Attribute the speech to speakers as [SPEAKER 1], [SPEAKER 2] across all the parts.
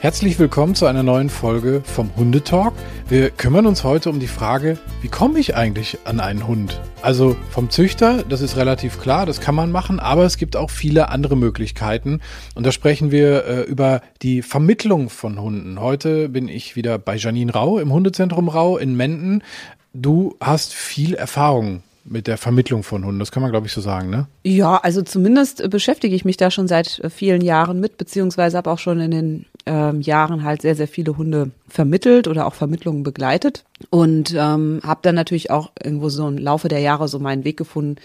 [SPEAKER 1] Herzlich willkommen zu einer neuen Folge vom Hundetalk. Wir kümmern uns heute um die Frage, wie komme ich eigentlich an einen Hund? Also vom Züchter, das ist relativ klar, das kann man machen, aber es gibt auch viele andere Möglichkeiten. Und da sprechen wir äh, über die Vermittlung von Hunden. Heute bin ich wieder bei Janine Rau im Hundezentrum Rau in Menden. Du hast viel Erfahrung mit der Vermittlung von Hunden. Das kann man, glaube ich, so sagen, ne?
[SPEAKER 2] Ja, also zumindest äh, beschäftige ich mich da schon seit äh, vielen Jahren mit, beziehungsweise habe auch schon in den ähm, Jahren halt sehr, sehr viele Hunde vermittelt oder auch Vermittlungen begleitet und ähm, habe dann natürlich auch irgendwo so im Laufe der Jahre so meinen Weg gefunden,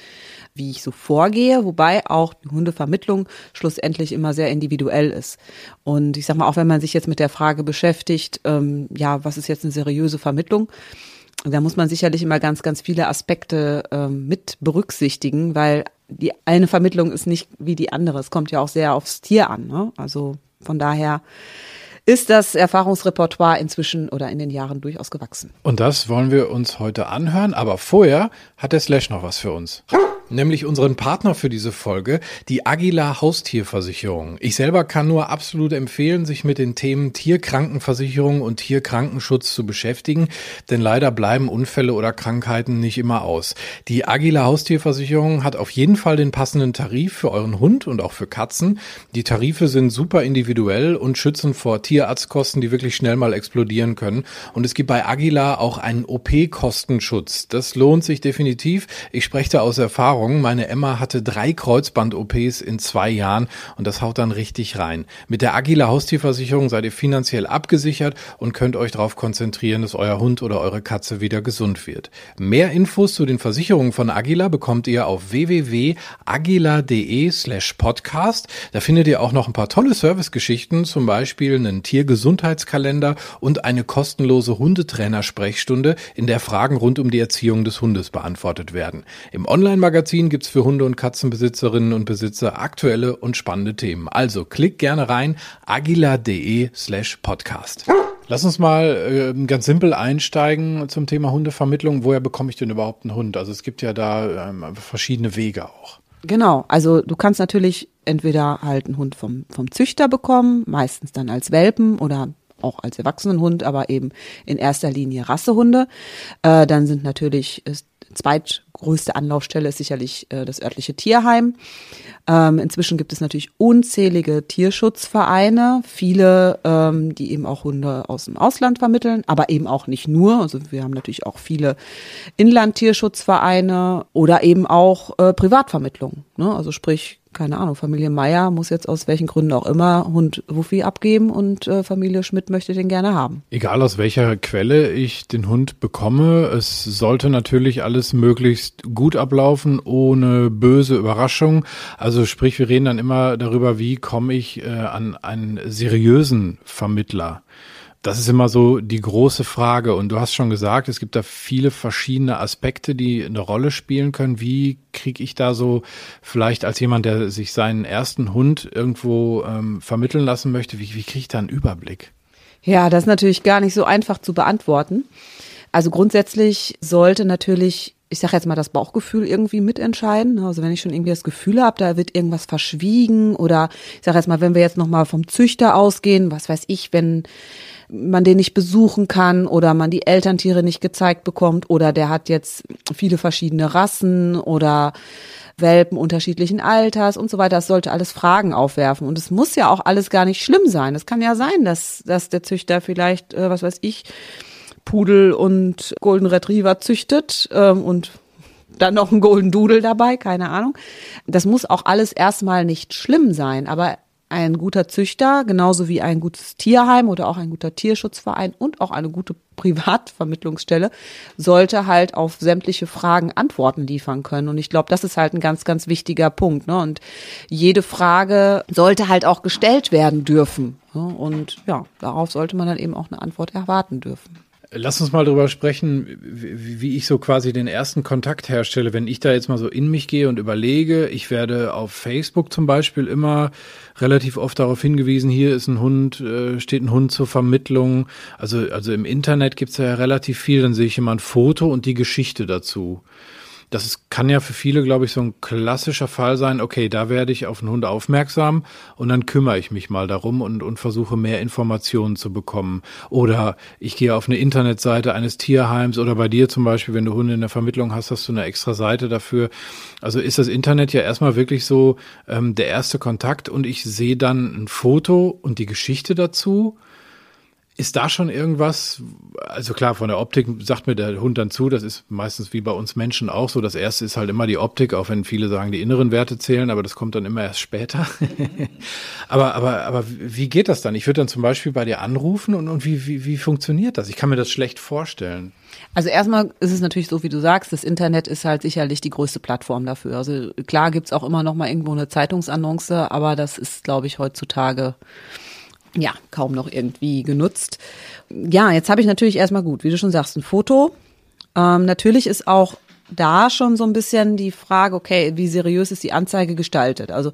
[SPEAKER 2] wie ich so vorgehe, wobei auch die Hundevermittlung schlussendlich immer sehr individuell ist. Und ich sag mal, auch wenn man sich jetzt mit der Frage beschäftigt, ähm, ja, was ist jetzt eine seriöse Vermittlung? Da muss man sicherlich immer ganz, ganz viele Aspekte ähm, mit berücksichtigen, weil die eine Vermittlung ist nicht wie die andere. Es kommt ja auch sehr aufs Tier an. Ne? Also von daher ist das Erfahrungsrepertoire inzwischen oder in den Jahren durchaus gewachsen.
[SPEAKER 1] Und das wollen wir uns heute anhören, aber vorher hat der Slash noch was für uns nämlich unseren Partner für diese Folge, die Agila Haustierversicherung. Ich selber kann nur absolut empfehlen, sich mit den Themen Tierkrankenversicherung und Tierkrankenschutz zu beschäftigen, denn leider bleiben Unfälle oder Krankheiten nicht immer aus. Die Agila Haustierversicherung hat auf jeden Fall den passenden Tarif für euren Hund und auch für Katzen. Die Tarife sind super individuell und schützen vor Tierarztkosten, die wirklich schnell mal explodieren können. Und es gibt bei Agila auch einen OP-Kostenschutz. Das lohnt sich definitiv. Ich spreche da aus Erfahrung. Erfahrung. Meine Emma hatte drei Kreuzband-OPs in zwei Jahren und das haut dann richtig rein. Mit der Agila Haustierversicherung seid ihr finanziell abgesichert und könnt euch darauf konzentrieren, dass euer Hund oder eure Katze wieder gesund wird. Mehr Infos zu den Versicherungen von Agila bekommt ihr auf www.agila.de slash podcast. Da findet ihr auch noch ein paar tolle Servicegeschichten, zum Beispiel einen Tiergesundheitskalender und eine kostenlose Hundetrainer-Sprechstunde, in der Fragen rund um die Erziehung des Hundes beantwortet werden. Im Online-Magazin Magazin gibt's für Hunde- und Katzenbesitzerinnen und Besitzer aktuelle und spannende Themen. Also klick gerne rein, agila.de slash podcast. Lass uns mal äh, ganz simpel einsteigen zum Thema Hundevermittlung. Woher bekomme ich denn überhaupt einen Hund? Also es gibt ja da ähm, verschiedene Wege auch.
[SPEAKER 2] Genau, also du kannst natürlich entweder halt einen Hund vom, vom Züchter bekommen, meistens dann als Welpen oder auch als Erwachsenenhund, aber eben in erster Linie Rassehunde. Äh, dann sind natürlich ist zweitgrößte Anlaufstelle ist sicherlich äh, das örtliche Tierheim. Ähm, inzwischen gibt es natürlich unzählige Tierschutzvereine, viele, ähm, die eben auch Hunde aus dem Ausland vermitteln, aber eben auch nicht nur. Also wir haben natürlich auch viele Inlandtierschutzvereine oder eben auch äh, Privatvermittlungen. Ne? Also sprich keine Ahnung, Familie Meier muss jetzt aus welchen Gründen auch immer Hund Wuffi abgeben und äh, Familie Schmidt möchte den gerne haben.
[SPEAKER 1] Egal aus welcher Quelle ich den Hund bekomme, es sollte natürlich alles möglichst gut ablaufen, ohne böse Überraschung. Also sprich, wir reden dann immer darüber, wie komme ich äh, an einen seriösen Vermittler. Das ist immer so die große Frage. Und du hast schon gesagt, es gibt da viele verschiedene Aspekte, die eine Rolle spielen können. Wie kriege ich da so vielleicht als jemand, der sich seinen ersten Hund irgendwo ähm, vermitteln lassen möchte, wie, wie kriege ich da einen Überblick?
[SPEAKER 2] Ja, das ist natürlich gar nicht so einfach zu beantworten. Also grundsätzlich sollte natürlich ich sage jetzt mal, das Bauchgefühl irgendwie mitentscheiden. Also wenn ich schon irgendwie das Gefühl habe, da wird irgendwas verschwiegen oder ich sage jetzt mal, wenn wir jetzt nochmal vom Züchter ausgehen, was weiß ich, wenn man den nicht besuchen kann oder man die Elterntiere nicht gezeigt bekommt oder der hat jetzt viele verschiedene Rassen oder Welpen unterschiedlichen Alters und so weiter. Das sollte alles Fragen aufwerfen. Und es muss ja auch alles gar nicht schlimm sein. Es kann ja sein, dass, dass der Züchter vielleicht, äh, was weiß ich, Pudel und Golden Retriever züchtet ähm, und dann noch ein Golden Doodle dabei, keine Ahnung. Das muss auch alles erstmal nicht schlimm sein, aber ein guter Züchter, genauso wie ein gutes Tierheim oder auch ein guter Tierschutzverein und auch eine gute Privatvermittlungsstelle, sollte halt auf sämtliche Fragen Antworten liefern können. Und ich glaube, das ist halt ein ganz, ganz wichtiger Punkt. Ne? Und jede Frage sollte halt auch gestellt werden dürfen. Ne? Und ja, darauf sollte man dann eben auch eine Antwort erwarten dürfen.
[SPEAKER 1] Lass uns mal darüber sprechen, wie ich so quasi den ersten Kontakt herstelle. Wenn ich da jetzt mal so in mich gehe und überlege, ich werde auf Facebook zum Beispiel immer relativ oft darauf hingewiesen, hier ist ein Hund, äh, steht ein Hund zur Vermittlung. Also, also im Internet gibt's ja relativ viel, dann sehe ich immer ein Foto und die Geschichte dazu. Das ist, kann ja für viele, glaube ich, so ein klassischer Fall sein, okay, da werde ich auf einen Hund aufmerksam und dann kümmere ich mich mal darum und, und versuche mehr Informationen zu bekommen. Oder ich gehe auf eine Internetseite eines Tierheims oder bei dir zum Beispiel, wenn du Hunde in der Vermittlung hast, hast du eine extra Seite dafür. Also ist das Internet ja erstmal wirklich so ähm, der erste Kontakt und ich sehe dann ein Foto und die Geschichte dazu ist da schon irgendwas, also klar, von der Optik sagt mir der Hund dann zu, das ist meistens wie bei uns Menschen auch so. Das erste ist halt immer die Optik, auch wenn viele sagen, die inneren Werte zählen, aber das kommt dann immer erst später. aber, aber, aber wie geht das dann? Ich würde dann zum Beispiel bei dir anrufen und, und wie, wie, wie funktioniert das? Ich kann mir das schlecht vorstellen.
[SPEAKER 2] Also erstmal ist es natürlich so, wie du sagst, das Internet ist halt sicherlich die größte Plattform dafür. Also klar gibt's auch immer noch mal irgendwo eine Zeitungsannonce, aber das ist, glaube ich, heutzutage ja, kaum noch irgendwie genutzt. Ja, jetzt habe ich natürlich erstmal gut, wie du schon sagst, ein Foto. Ähm, natürlich ist auch da schon so ein bisschen die Frage, okay, wie seriös ist die Anzeige gestaltet? Also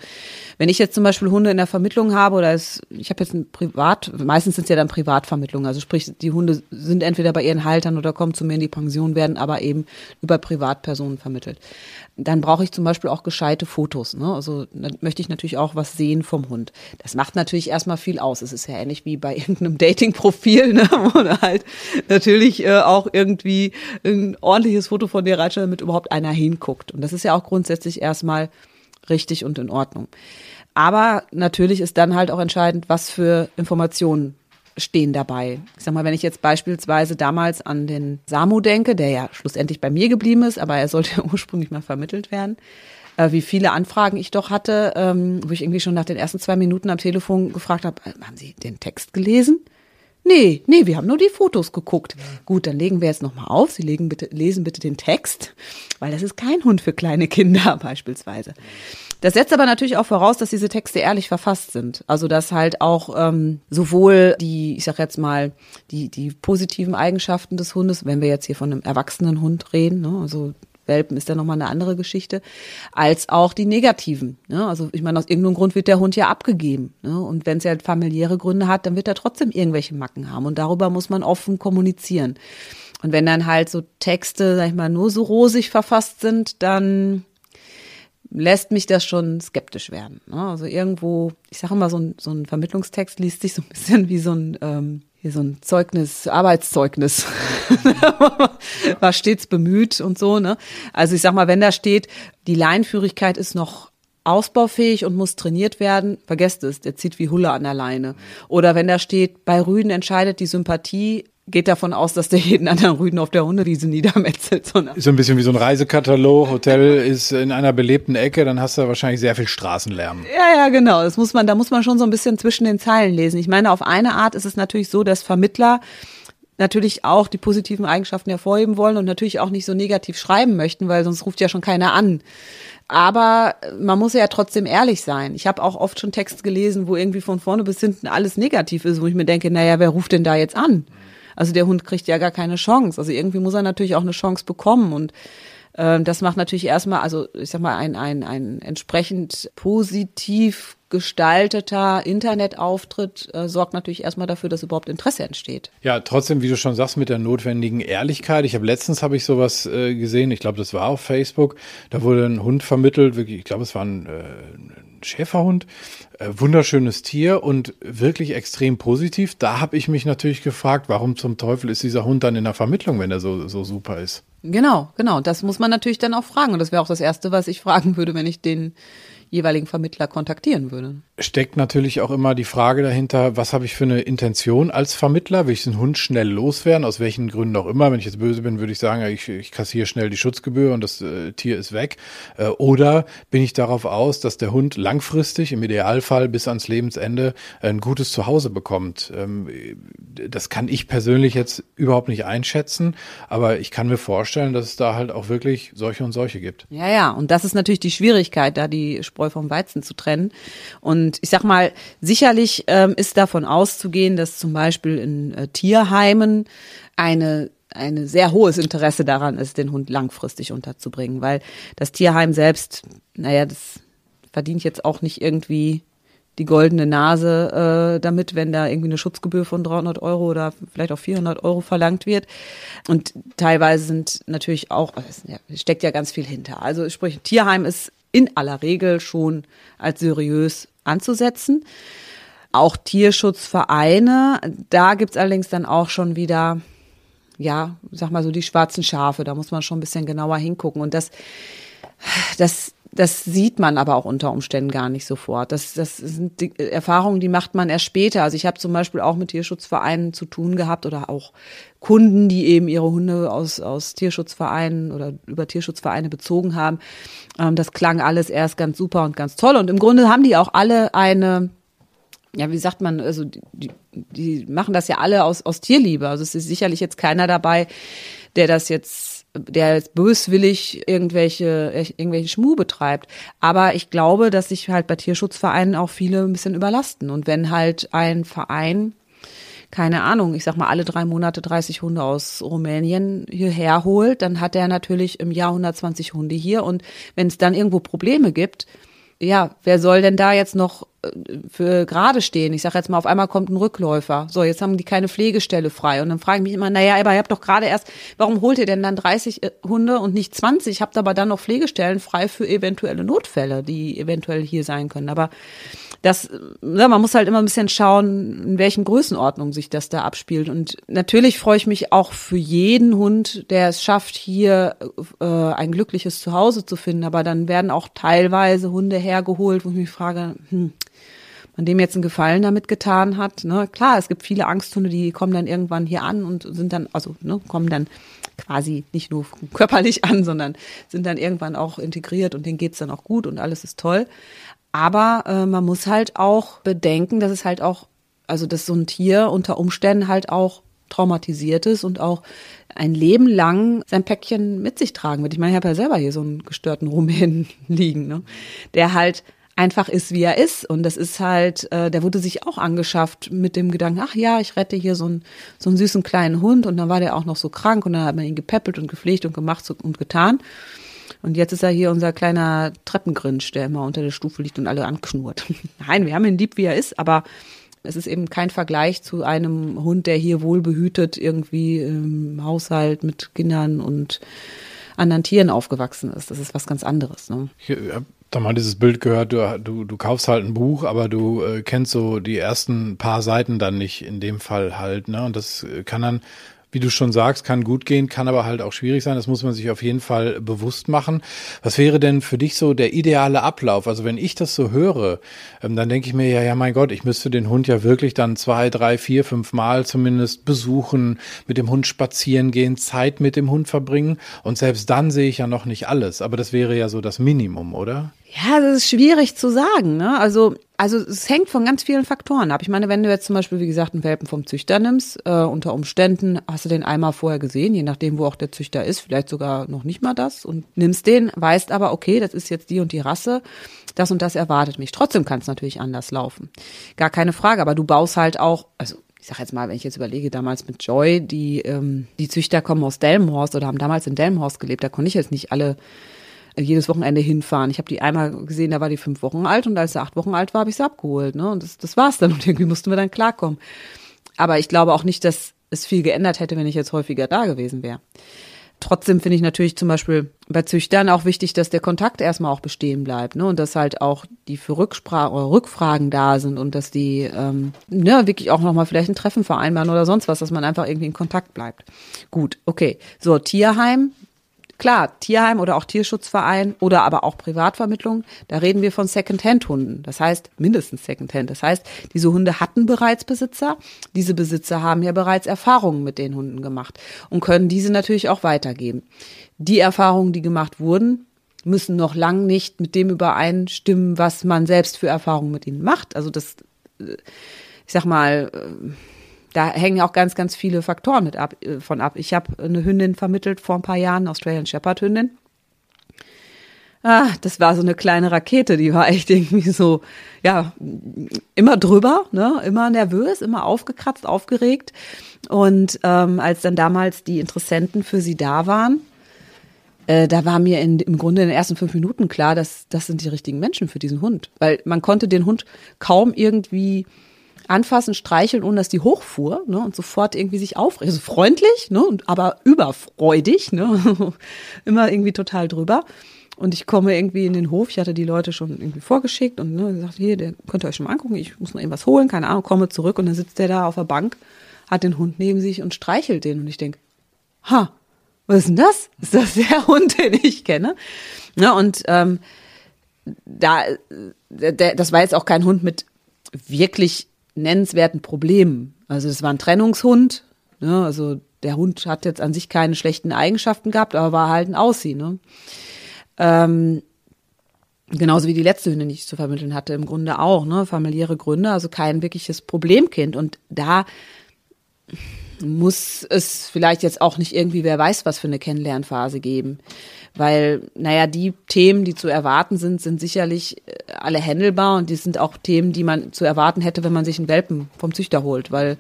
[SPEAKER 2] wenn ich jetzt zum Beispiel Hunde in der Vermittlung habe oder es, ich habe jetzt ein Privat, meistens sind es ja dann Privatvermittlungen, also sprich, die Hunde sind entweder bei ihren Haltern oder kommen zu mir in die Pension, werden aber eben über Privatpersonen vermittelt. Dann brauche ich zum Beispiel auch gescheite Fotos. Ne? Also dann möchte ich natürlich auch was sehen vom Hund. Das macht natürlich erstmal viel aus. Es ist ja ähnlich wie bei irgendeinem Dating-Profil, ne? wo du halt natürlich äh, auch irgendwie ein ordentliches Foto von dir reinstellst, damit überhaupt einer hinguckt. Und das ist ja auch grundsätzlich erstmal richtig und in Ordnung. Aber natürlich ist dann halt auch entscheidend, was für Informationen stehen dabei. Ich sag mal, wenn ich jetzt beispielsweise damals an den Samu denke, der ja schlussendlich bei mir geblieben ist, aber er sollte ursprünglich mal vermittelt werden, äh, wie viele Anfragen ich doch hatte, ähm, wo ich irgendwie schon nach den ersten zwei Minuten am Telefon gefragt habe, äh, haben Sie den Text gelesen? Nee, nee, wir haben nur die Fotos geguckt. Ja. Gut, dann legen wir jetzt nochmal auf. Sie legen bitte, lesen bitte den Text, weil das ist kein Hund für kleine Kinder beispielsweise. Das setzt aber natürlich auch voraus, dass diese Texte ehrlich verfasst sind. Also dass halt auch ähm, sowohl die, ich sag jetzt mal, die, die positiven Eigenschaften des Hundes, wenn wir jetzt hier von einem erwachsenen Hund reden, ne, also Welpen ist ja nochmal eine andere Geschichte, als auch die negativen. Ne? Also ich meine, aus irgendeinem Grund wird der Hund ja abgegeben. Ne? Und wenn es ja familiäre Gründe hat, dann wird er trotzdem irgendwelche Macken haben. Und darüber muss man offen kommunizieren. Und wenn dann halt so Texte, sag ich mal, nur so rosig verfasst sind, dann lässt mich das schon skeptisch werden. Ne? Also irgendwo, ich sage immer, so ein, so ein Vermittlungstext liest sich so ein bisschen wie so ein, ähm, hier so ein Zeugnis, Arbeitszeugnis. War stets bemüht und so, ne? Also ich sag mal, wenn da steht, die Leinführigkeit ist noch ausbaufähig und muss trainiert werden, vergesst es, der zieht wie Hulle an der Leine. Oder wenn da steht, bei Rüden entscheidet die Sympathie, geht davon aus, dass der jeden anderen Rüden auf der Hundewiese niedermetzelt.
[SPEAKER 1] So, so ein bisschen wie so ein Reisekatalog. Hotel ist in einer belebten Ecke, dann hast du wahrscheinlich sehr viel Straßenlärm.
[SPEAKER 2] Ja, ja, genau. Das muss man, da muss man schon so ein bisschen zwischen den Zeilen lesen. Ich meine, auf eine Art ist es natürlich so, dass Vermittler natürlich auch die positiven Eigenschaften hervorheben wollen und natürlich auch nicht so negativ schreiben möchten, weil sonst ruft ja schon keiner an. Aber man muss ja trotzdem ehrlich sein. Ich habe auch oft schon Texte gelesen, wo irgendwie von vorne bis hinten alles negativ ist, wo ich mir denke, naja, wer ruft denn da jetzt an? Also der Hund kriegt ja gar keine Chance. Also irgendwie muss er natürlich auch eine Chance bekommen und äh, das macht natürlich erstmal, also ich sag mal, ein, ein, ein entsprechend positiv gestalteter Internetauftritt äh, sorgt natürlich erstmal dafür, dass überhaupt Interesse entsteht.
[SPEAKER 1] Ja, trotzdem, wie du schon sagst, mit der notwendigen Ehrlichkeit. Ich habe letztens habe ich sowas äh, gesehen, ich glaube, das war auf Facebook. Da wurde ein Hund vermittelt, wirklich, ich glaube, es war ein, äh, Schäferhund, äh, wunderschönes Tier und wirklich extrem positiv. Da habe ich mich natürlich gefragt, warum zum Teufel ist dieser Hund dann in der Vermittlung, wenn er so, so super ist?
[SPEAKER 2] Genau, genau. Das muss man natürlich dann auch fragen. Und das wäre auch das Erste, was ich fragen würde, wenn ich den jeweiligen Vermittler kontaktieren würde.
[SPEAKER 1] Steckt natürlich auch immer die Frage dahinter, was habe ich für eine Intention als Vermittler? Will ich den Hund schnell loswerden? Aus welchen Gründen auch immer? Wenn ich jetzt böse bin, würde ich sagen, ich, ich kassiere schnell die Schutzgebühr und das äh, Tier ist weg. Äh, oder bin ich darauf aus, dass der Hund langfristig, im Idealfall bis ans Lebensende, ein gutes Zuhause bekommt? Ähm, das kann ich persönlich jetzt überhaupt nicht einschätzen, aber ich kann mir vorstellen, dass es da halt auch wirklich solche und solche gibt.
[SPEAKER 2] Ja, ja, und das ist natürlich die Schwierigkeit, da die Spreu vom Weizen zu trennen. Und ich sag mal, sicherlich ähm, ist davon auszugehen, dass zum Beispiel in äh, Tierheimen eine ein sehr hohes Interesse daran ist, den Hund langfristig unterzubringen, weil das Tierheim selbst, naja, das verdient jetzt auch nicht irgendwie die goldene Nase äh, damit, wenn da irgendwie eine Schutzgebühr von 300 Euro oder vielleicht auch 400 Euro verlangt wird. Und teilweise sind natürlich auch, ja, steckt ja ganz viel hinter. Also sprich, Tierheim ist in aller Regel schon als seriös anzusetzen. Auch Tierschutzvereine, da gibt's allerdings dann auch schon wieder, ja, sag mal so die schwarzen Schafe, da muss man schon ein bisschen genauer hingucken. Und das, das das sieht man aber auch unter Umständen gar nicht sofort. Das, das sind die Erfahrungen, die macht man erst später. Also ich habe zum Beispiel auch mit Tierschutzvereinen zu tun gehabt oder auch Kunden, die eben ihre Hunde aus, aus Tierschutzvereinen oder über Tierschutzvereine bezogen haben. Ähm, das klang alles erst ganz super und ganz toll. Und im Grunde haben die auch alle eine, ja, wie sagt man, also die, die machen das ja alle aus, aus Tierliebe. Also es ist sicherlich jetzt keiner dabei, der das jetzt der jetzt böswillig irgendwelche, irgendwelche Schmu betreibt. Aber ich glaube, dass sich halt bei Tierschutzvereinen auch viele ein bisschen überlasten. Und wenn halt ein Verein, keine Ahnung, ich sag mal, alle drei Monate 30 Hunde aus Rumänien hierher holt, dann hat er natürlich im Jahr 120 Hunde hier. Und wenn es dann irgendwo Probleme gibt, ja, wer soll denn da jetzt noch für gerade stehen? Ich sage jetzt mal, auf einmal kommt ein Rückläufer. So, jetzt haben die keine Pflegestelle frei. Und dann frage ich mich immer, naja, aber ihr habt doch gerade erst, warum holt ihr denn dann 30 äh, Hunde und nicht 20? Habt aber dann noch Pflegestellen frei für eventuelle Notfälle, die eventuell hier sein können. Aber das, ja, man muss halt immer ein bisschen schauen, in welchen Größenordnungen sich das da abspielt. Und natürlich freue ich mich auch für jeden Hund, der es schafft, hier äh, ein glückliches Zuhause zu finden. Aber dann werden auch teilweise Hunde hergeholt, wo ich mich frage, hm, man dem jetzt einen Gefallen damit getan hat. Ne? Klar, es gibt viele Angsthunde, die kommen dann irgendwann hier an und sind dann, also ne, kommen dann quasi nicht nur körperlich an, sondern sind dann irgendwann auch integriert und denen geht's dann auch gut und alles ist toll. Aber äh, man muss halt auch bedenken, dass es halt auch, also dass so ein Tier unter Umständen halt auch traumatisiert ist und auch ein Leben lang sein Päckchen mit sich tragen wird. Ich meine, ich habe ja selber hier so einen gestörten Rumänen liegen, ne? der halt einfach ist, wie er ist. Und das ist halt, äh, der wurde sich auch angeschafft mit dem Gedanken, ach ja, ich rette hier so einen, so einen süßen kleinen Hund. Und dann war der auch noch so krank und dann hat man ihn gepäppelt und gepflegt und gemacht und getan. Und jetzt ist er hier unser kleiner Treppengrinsch, der immer unter der Stufe liegt und alle anknurrt. Nein, wir haben ihn lieb, wie er ist, aber es ist eben kein Vergleich zu einem Hund, der hier wohlbehütet irgendwie im Haushalt mit Kindern und anderen Tieren aufgewachsen ist. Das ist was ganz anderes. Ne?
[SPEAKER 1] Ich habe da mal dieses Bild gehört, du, du, du kaufst halt ein Buch, aber du äh, kennst so die ersten paar Seiten dann nicht in dem Fall halt. Ne? Und das kann dann wie du schon sagst, kann gut gehen, kann aber halt auch schwierig sein. Das muss man sich auf jeden Fall bewusst machen. Was wäre denn für dich so der ideale Ablauf? Also wenn ich das so höre, ähm, dann denke ich mir ja, ja, mein Gott, ich müsste den Hund ja wirklich dann zwei, drei, vier, fünf Mal zumindest besuchen, mit dem Hund spazieren gehen, Zeit mit dem Hund verbringen. Und selbst dann sehe ich ja noch nicht alles. Aber das wäre ja so das Minimum, oder?
[SPEAKER 2] Ja, das ist schwierig zu sagen. Ne? Also, also es hängt von ganz vielen Faktoren ab. Ich meine, wenn du jetzt zum Beispiel, wie gesagt, einen Welpen vom Züchter nimmst, äh, unter Umständen hast du den einmal vorher gesehen, je nachdem, wo auch der Züchter ist, vielleicht sogar noch nicht mal das und nimmst den, weißt aber, okay, das ist jetzt die und die Rasse, das und das erwartet mich. Trotzdem kann es natürlich anders laufen. Gar keine Frage, aber du baust halt auch, also ich sag jetzt mal, wenn ich jetzt überlege, damals mit Joy, die, ähm, die Züchter kommen aus Delmenhorst oder haben damals in Delmenhorst gelebt, da konnte ich jetzt nicht alle jedes Wochenende hinfahren. Ich habe die einmal gesehen, da war die fünf Wochen alt und als sie acht Wochen alt war, habe ich sie abgeholt. Ne? Und das, das war's dann und irgendwie mussten wir dann klarkommen. Aber ich glaube auch nicht, dass es viel geändert hätte, wenn ich jetzt häufiger da gewesen wäre. Trotzdem finde ich natürlich zum Beispiel bei Züchtern auch wichtig, dass der Kontakt erstmal auch bestehen bleibt, ne? Und dass halt auch die für Rückspra oder Rückfragen da sind und dass die ähm, ne, wirklich auch nochmal vielleicht ein Treffen vereinbaren oder sonst was, dass man einfach irgendwie in Kontakt bleibt. Gut, okay. So, Tierheim, Klar, Tierheim oder auch Tierschutzverein oder aber auch Privatvermittlung, da reden wir von Secondhand-Hunden. Das heißt, mindestens Secondhand. Das heißt, diese Hunde hatten bereits Besitzer. Diese Besitzer haben ja bereits Erfahrungen mit den Hunden gemacht und können diese natürlich auch weitergeben. Die Erfahrungen, die gemacht wurden, müssen noch lang nicht mit dem übereinstimmen, was man selbst für Erfahrungen mit ihnen macht. Also das, äh, ich sag mal, äh, da hängen auch ganz, ganz viele Faktoren mit ab, äh, von ab. Ich habe eine Hündin vermittelt vor ein paar Jahren, Australian Shepherd Hündin. Ah, das war so eine kleine Rakete, die war echt irgendwie so, ja, immer drüber, ne, immer nervös, immer aufgekratzt, aufgeregt. Und ähm, als dann damals die Interessenten für sie da waren, äh, da war mir in, im Grunde in den ersten fünf Minuten klar, dass das sind die richtigen Menschen für diesen Hund. Weil man konnte den Hund kaum irgendwie anfassen, streicheln, ohne dass die hochfuhr ne, und sofort irgendwie sich aufregt. Also freundlich, ne, und, aber überfreudig, ne, immer irgendwie total drüber. Und ich komme irgendwie in den Hof, ich hatte die Leute schon irgendwie vorgeschickt und ne, gesagt, hier, der könnt ihr euch schon mal angucken, ich muss noch irgendwas holen, keine Ahnung, komme zurück und dann sitzt der da auf der Bank, hat den Hund neben sich und streichelt den und ich denk, ha, was ist denn das? Ist das der Hund, den ich kenne? Ne, und ähm, da, der, das war jetzt auch kein Hund mit wirklich nennenswerten Problemen. Also es war ein Trennungshund, ne? also der Hund hat jetzt an sich keine schlechten Eigenschaften gehabt, aber war halt ein Aussie. Ne? Ähm, genauso wie die letzte Hündin, die ich zu vermitteln hatte, im Grunde auch, ne? familiäre Gründe, also kein wirkliches Problemkind. Und da muss es vielleicht jetzt auch nicht irgendwie, wer weiß, was für eine Kennenlernphase geben. Weil, naja, die Themen, die zu erwarten sind, sind sicherlich äh, alle händelbar und die sind auch Themen, die man zu erwarten hätte, wenn man sich einen Welpen vom Züchter holt, weil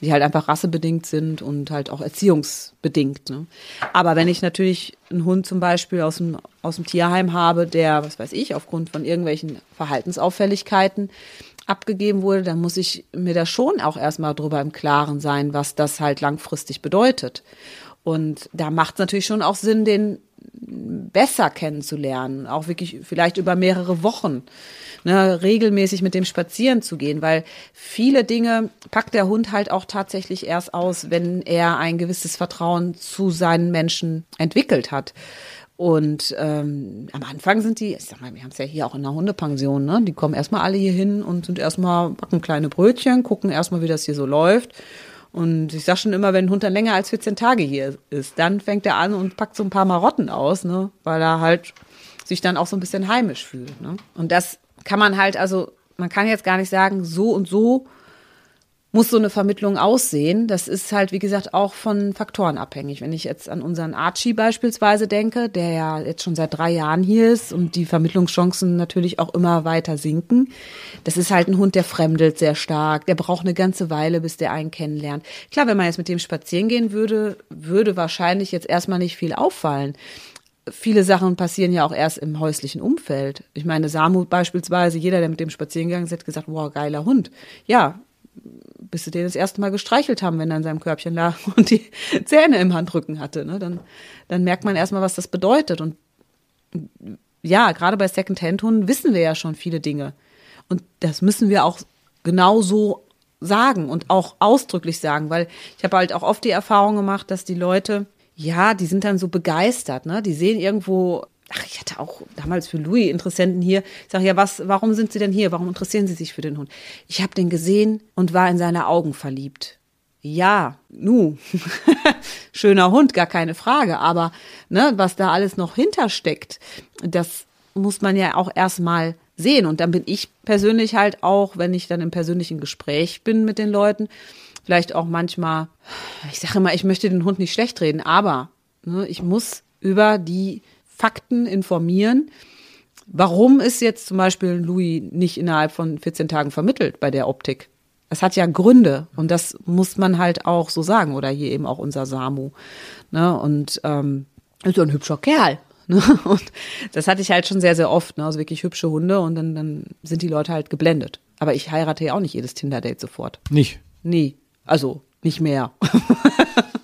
[SPEAKER 2] die halt einfach rassebedingt sind und halt auch erziehungsbedingt. Ne? Aber wenn ich natürlich einen Hund zum Beispiel aus dem, aus dem Tierheim habe, der, was weiß ich, aufgrund von irgendwelchen Verhaltensauffälligkeiten abgegeben wurde, dann muss ich mir da schon auch erstmal drüber im Klaren sein, was das halt langfristig bedeutet. Und da macht es natürlich schon auch Sinn, den besser kennenzulernen, auch wirklich vielleicht über mehrere Wochen, ne, regelmäßig mit dem spazieren zu gehen, weil viele Dinge packt der Hund halt auch tatsächlich erst aus, wenn er ein gewisses Vertrauen zu seinen Menschen entwickelt hat. Und ähm, am Anfang sind die, ich sag mal, wir haben es ja hier auch in der Hundepension, ne? Die kommen erstmal alle hier hin und sind erstmal, backen kleine Brötchen, gucken erstmal, wie das hier so läuft. Und ich sag schon immer, wenn ein Hund dann länger als 14 Tage hier ist, dann fängt er an und packt so ein paar Marotten aus, ne? Weil er halt sich dann auch so ein bisschen heimisch fühlt. Ne? Und das kann man halt, also man kann jetzt gar nicht sagen, so und so muss so eine Vermittlung aussehen. Das ist halt, wie gesagt, auch von Faktoren abhängig. Wenn ich jetzt an unseren Archie beispielsweise denke, der ja jetzt schon seit drei Jahren hier ist und die Vermittlungschancen natürlich auch immer weiter sinken. Das ist halt ein Hund, der fremdelt sehr stark. Der braucht eine ganze Weile, bis der einen kennenlernt. Klar, wenn man jetzt mit dem spazieren gehen würde, würde wahrscheinlich jetzt erstmal nicht viel auffallen viele Sachen passieren ja auch erst im häuslichen Umfeld. Ich meine, Samu beispielsweise, jeder, der mit dem spazieren gegangen ist, hat gesagt, wow, geiler Hund. Ja, bis sie den das erste Mal gestreichelt haben, wenn er in seinem Körbchen lag und die Zähne im Handrücken hatte. Ne? Dann, dann merkt man erstmal, was das bedeutet. Und ja, gerade bei Second-Hand-Hunden wissen wir ja schon viele Dinge. Und das müssen wir auch genauso sagen und auch ausdrücklich sagen, weil ich habe halt auch oft die Erfahrung gemacht, dass die Leute, ja, die sind dann so begeistert, ne? Die sehen irgendwo ach, ich hatte auch damals für Louis Interessenten hier. Ich sage ja, was, warum sind Sie denn hier? Warum interessieren Sie sich für den Hund? Ich habe den gesehen und war in seine Augen verliebt. Ja, nu, schöner Hund, gar keine Frage. Aber ne, was da alles noch hintersteckt, das muss man ja auch erstmal sehen. Und dann bin ich persönlich halt auch, wenn ich dann im persönlichen Gespräch bin mit den Leuten, vielleicht auch manchmal, ich sage immer, ich möchte den Hund nicht schlecht reden, aber ne, ich muss über die Fakten informieren. Warum ist jetzt zum Beispiel Louis nicht innerhalb von 14 Tagen vermittelt bei der Optik? Es hat ja Gründe und das muss man halt auch so sagen oder hier eben auch unser Samu. Ne? Und ähm, ist so ein hübscher Kerl. Ne? Und das hatte ich halt schon sehr, sehr oft. Ne? Also wirklich hübsche Hunde und dann, dann sind die Leute halt geblendet. Aber ich heirate ja auch nicht jedes Tinder-Date sofort.
[SPEAKER 1] Nicht?
[SPEAKER 2] Nie. Also nicht mehr.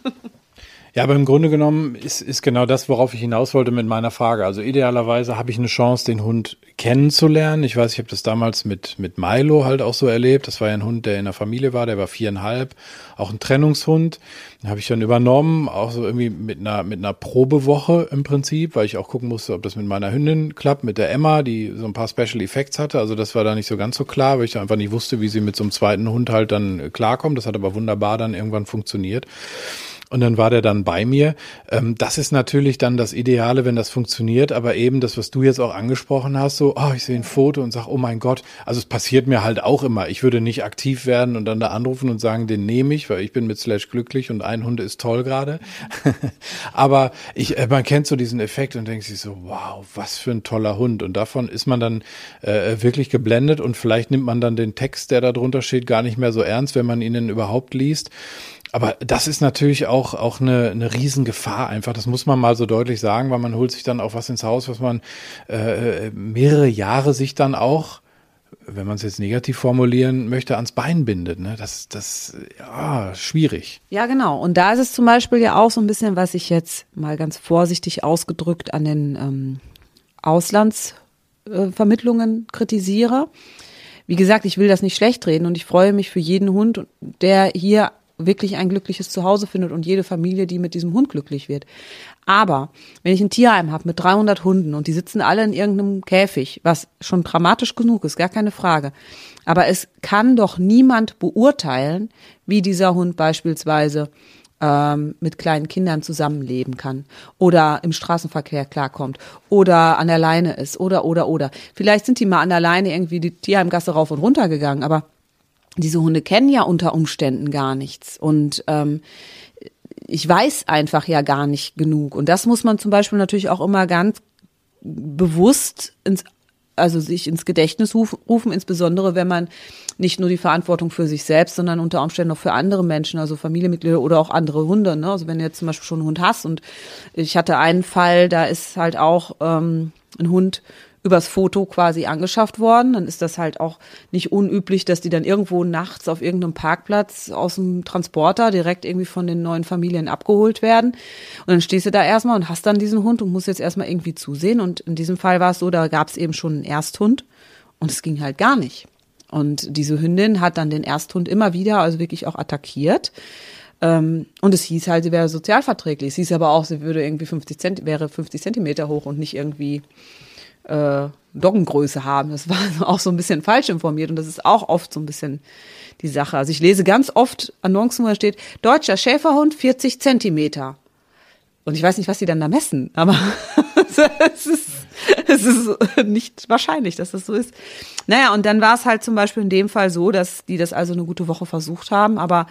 [SPEAKER 1] Ja, aber im Grunde genommen ist, ist genau das, worauf ich hinaus wollte mit meiner Frage. Also idealerweise habe ich eine Chance, den Hund kennenzulernen. Ich weiß, ich habe das damals mit, mit Milo halt auch so erlebt. Das war ja ein Hund, der in der Familie war, der war viereinhalb, auch ein Trennungshund. Den habe ich dann übernommen, auch so irgendwie mit einer, mit einer Probewoche im Prinzip, weil ich auch gucken musste, ob das mit meiner Hündin klappt, mit der Emma, die so ein paar Special Effects hatte. Also das war da nicht so ganz so klar, weil ich einfach nicht wusste, wie sie mit so einem zweiten Hund halt dann klarkommt. Das hat aber wunderbar dann irgendwann funktioniert. Und dann war der dann bei mir. Ähm, das ist natürlich dann das Ideale, wenn das funktioniert. Aber eben das, was du jetzt auch angesprochen hast, so, oh, ich sehe ein Foto und sag, oh mein Gott. Also es passiert mir halt auch immer. Ich würde nicht aktiv werden und dann da anrufen und sagen, den nehme ich, weil ich bin mit Slash glücklich und ein Hund ist toll gerade. Aber ich, äh, man kennt so diesen Effekt und denkt sich so, wow, was für ein toller Hund. Und davon ist man dann äh, wirklich geblendet und vielleicht nimmt man dann den Text, der da drunter steht, gar nicht mehr so ernst, wenn man ihn überhaupt liest. Aber das ist natürlich auch auch, eine, eine Riesengefahr einfach. Das muss man mal so deutlich sagen, weil man holt sich dann auch was ins Haus, was man äh, mehrere Jahre sich dann auch wenn man es jetzt negativ formulieren möchte, ans Bein bindet. Ne? Das, das, ja, schwierig.
[SPEAKER 2] Ja, genau. Und da ist es zum Beispiel ja auch so ein bisschen, was ich jetzt mal ganz vorsichtig ausgedrückt an den ähm, Auslandsvermittlungen kritisiere. Wie gesagt, ich will das nicht schlecht reden und ich freue mich für jeden Hund, der hier wirklich ein glückliches Zuhause findet und jede Familie, die mit diesem Hund glücklich wird. Aber wenn ich ein Tierheim habe mit 300 Hunden und die sitzen alle in irgendeinem Käfig, was schon dramatisch genug ist, gar keine Frage. Aber es kann doch niemand beurteilen, wie dieser Hund beispielsweise ähm, mit kleinen Kindern zusammenleben kann oder im Straßenverkehr klarkommt oder an der Leine ist oder oder oder. Vielleicht sind die mal an der Leine irgendwie die Tierheimgasse rauf und runter gegangen, aber diese Hunde kennen ja unter Umständen gar nichts. Und ähm, ich weiß einfach ja gar nicht genug. Und das muss man zum Beispiel natürlich auch immer ganz bewusst ins, also sich ins Gedächtnis rufen, insbesondere wenn man nicht nur die Verantwortung für sich selbst, sondern unter Umständen auch für andere Menschen, also Familienmitglieder oder auch andere Hunde. Ne? Also wenn du jetzt zum Beispiel schon einen Hund hast und ich hatte einen Fall, da ist halt auch ähm, ein Hund übers Foto quasi angeschafft worden. Dann ist das halt auch nicht unüblich, dass die dann irgendwo nachts auf irgendeinem Parkplatz aus dem Transporter direkt irgendwie von den neuen Familien abgeholt werden. Und dann stehst du da erstmal und hast dann diesen Hund und musst jetzt erstmal irgendwie zusehen. Und in diesem Fall war es so, da gab es eben schon einen Ersthund und es ging halt gar nicht. Und diese Hündin hat dann den Ersthund immer wieder, also wirklich auch attackiert. Ähm, und es hieß halt, sie wäre sozialverträglich. Es hieß aber auch, sie würde irgendwie 50 Zent wäre 50 Zentimeter hoch und nicht irgendwie äh, Doggengröße haben. Das war auch so ein bisschen falsch informiert und das ist auch oft so ein bisschen die Sache. Also ich lese ganz oft Annoncen, wo da steht, deutscher Schäferhund 40 Zentimeter. Und ich weiß nicht, was sie dann da messen, aber es ist, es ist nicht wahrscheinlich, dass das so ist. Naja, und dann war es halt zum Beispiel in dem Fall so, dass die das also eine gute Woche versucht haben, aber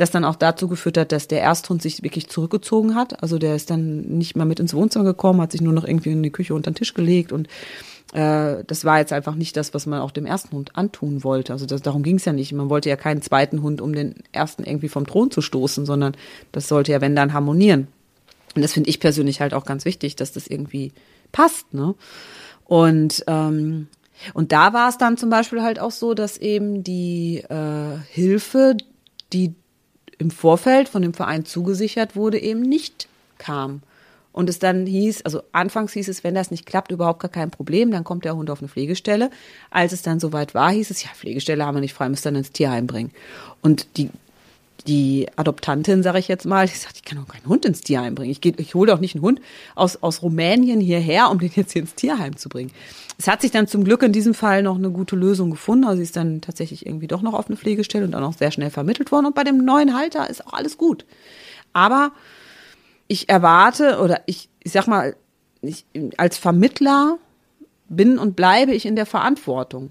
[SPEAKER 2] das dann auch dazu geführt hat, dass der Ersthund sich wirklich zurückgezogen hat. Also der ist dann nicht mal mit ins Wohnzimmer gekommen, hat sich nur noch irgendwie in die Küche unter den Tisch gelegt und äh, das war jetzt einfach nicht das, was man auch dem ersten Hund antun wollte. Also das, darum ging es ja nicht. Man wollte ja keinen zweiten Hund, um den ersten irgendwie vom Thron zu stoßen, sondern das sollte ja, wenn dann, harmonieren. Und das finde ich persönlich halt auch ganz wichtig, dass das irgendwie passt. Ne? Und ähm, und da war es dann zum Beispiel halt auch so, dass eben die äh, Hilfe, die im Vorfeld von dem Verein zugesichert wurde, eben nicht kam. Und es dann hieß, also anfangs hieß es, wenn das nicht klappt, überhaupt gar kein Problem, dann kommt der Hund auf eine Pflegestelle. Als es dann soweit war, hieß es, ja, Pflegestelle haben wir nicht frei, müsst dann ins Tierheim bringen. Und die, die Adoptantin, sage ich jetzt mal, die sagt, ich kann doch keinen Hund ins Tierheim bringen. Ich, ich hole doch nicht einen Hund aus, aus Rumänien hierher, um den jetzt hier ins Tierheim zu bringen. Es hat sich dann zum Glück in diesem Fall noch eine gute Lösung gefunden. Also sie ist dann tatsächlich irgendwie doch noch auf eine Pflegestelle und dann auch sehr schnell vermittelt worden. Und bei dem neuen Halter ist auch alles gut. Aber ich erwarte oder ich, ich sag mal, ich, als Vermittler bin und bleibe ich in der Verantwortung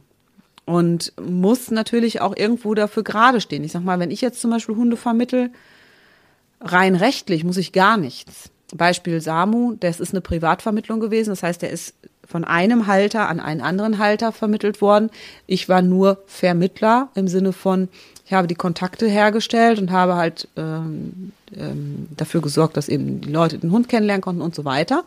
[SPEAKER 2] und muss natürlich auch irgendwo dafür gerade stehen. Ich sag mal, wenn ich jetzt zum Beispiel Hunde vermittel, rein rechtlich muss ich gar nichts. Beispiel Samu, das ist eine Privatvermittlung gewesen. Das heißt, der ist von einem Halter an einen anderen Halter vermittelt worden. Ich war nur Vermittler im Sinne von, ich habe die Kontakte hergestellt und habe halt ähm, ähm, dafür gesorgt, dass eben die Leute den Hund kennenlernen konnten und so weiter.